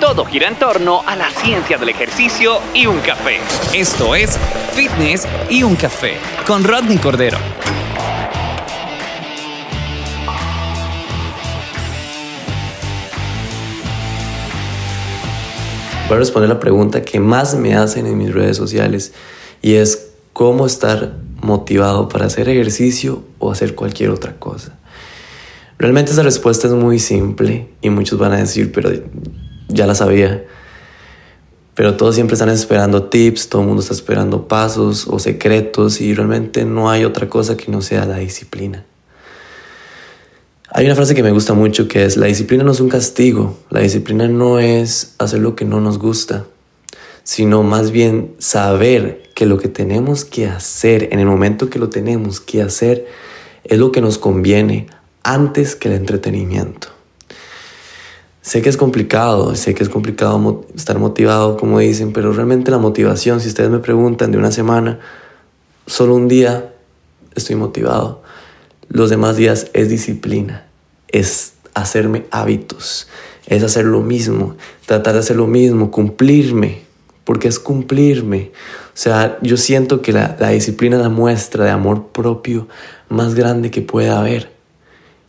Todo gira en torno a la ciencia del ejercicio y un café. Esto es Fitness y un café con Rodney Cordero. Voy a responder la pregunta que más me hacen en mis redes sociales y es cómo estar motivado para hacer ejercicio o hacer cualquier otra cosa. Realmente esa respuesta es muy simple y muchos van a decir, pero ya la sabía. Pero todos siempre están esperando tips, todo el mundo está esperando pasos o secretos y realmente no hay otra cosa que no sea la disciplina. Hay una frase que me gusta mucho que es, la disciplina no es un castigo, la disciplina no es hacer lo que no nos gusta, sino más bien saber que lo que tenemos que hacer en el momento que lo tenemos que hacer es lo que nos conviene antes que el entretenimiento. Sé que es complicado, sé que es complicado estar motivado, como dicen, pero realmente la motivación, si ustedes me preguntan de una semana, solo un día estoy motivado. Los demás días es disciplina, es hacerme hábitos, es hacer lo mismo, tratar de hacer lo mismo, cumplirme, porque es cumplirme. O sea, yo siento que la, disciplina es la muestra de amor propio más grande que pueda haber.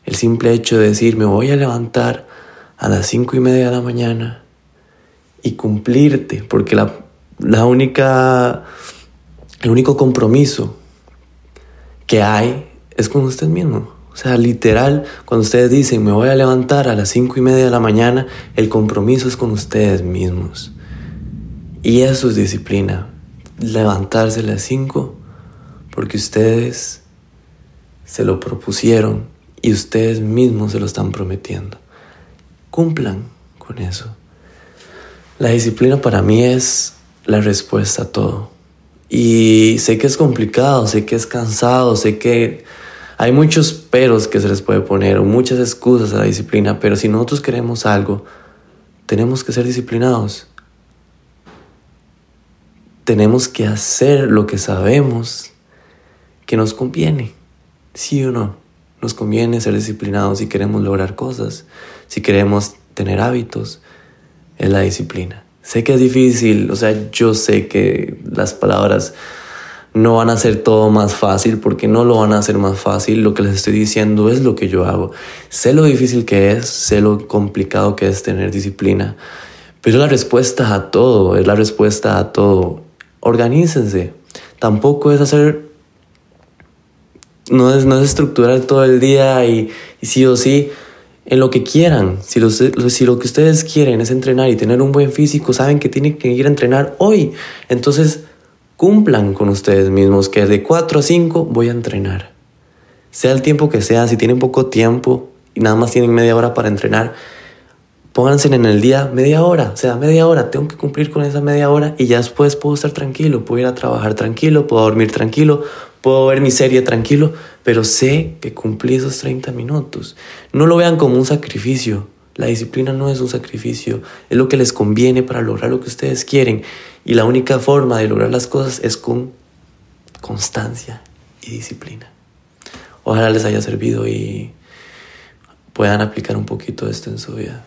El simple hecho de decir, me voy a levantar a las cinco y media de la mañana y cumplirte, porque la, la única, el único compromiso que hay es con usted mismo. O sea, literal, cuando ustedes dicen me voy a levantar a las cinco y media de la mañana, el compromiso es con ustedes mismos. Y eso es disciplina. Levantarse a las cinco porque ustedes se lo propusieron y ustedes mismos se lo están prometiendo cumplan con eso. La disciplina para mí es la respuesta a todo. Y sé que es complicado, sé que es cansado, sé que hay muchos peros que se les puede poner o muchas excusas a la disciplina, pero si nosotros queremos algo, tenemos que ser disciplinados. Tenemos que hacer lo que sabemos que nos conviene, sí o no. Nos conviene ser disciplinados si queremos lograr cosas si queremos tener hábitos, es la disciplina. Sé que es difícil, o sea, yo sé que las palabras no van a hacer todo más fácil porque no lo van a hacer más fácil. Lo que les estoy diciendo es lo que yo hago. Sé lo difícil que es, sé lo complicado que es tener disciplina, pero la respuesta a todo, es la respuesta a todo. Organícense. Tampoco es hacer, no es, no es estructurar todo el día y, sí o sí en lo que quieran. Si, si lo que ustedes quieren es entrenar y tener un buen físico, saben que tienen que ir a entrenar hoy. Entonces, cumplan con ustedes mismos que de 4 a 5 voy a entrenar. Sea el tiempo que sea, si tienen poco tiempo y nada más tienen media hora para entrenar, pónganse en el día media hora, o sea, media hora, tengo que cumplir con esa media hora y ya después puedo estar tranquilo, puedo ir a trabajar tranquilo, puedo dormir tranquilo, puedo ver mi serie tranquilo, pero sé que cumplí esos 30 minutos. No lo vean como un sacrificio. La disciplina no es un sacrificio, es lo que les conviene para lograr lo que ustedes quieren. Y la única forma de lograr las cosas es con constancia y disciplina. Ojalá les haya servido y puedan aplicar un poquito esto en su vida.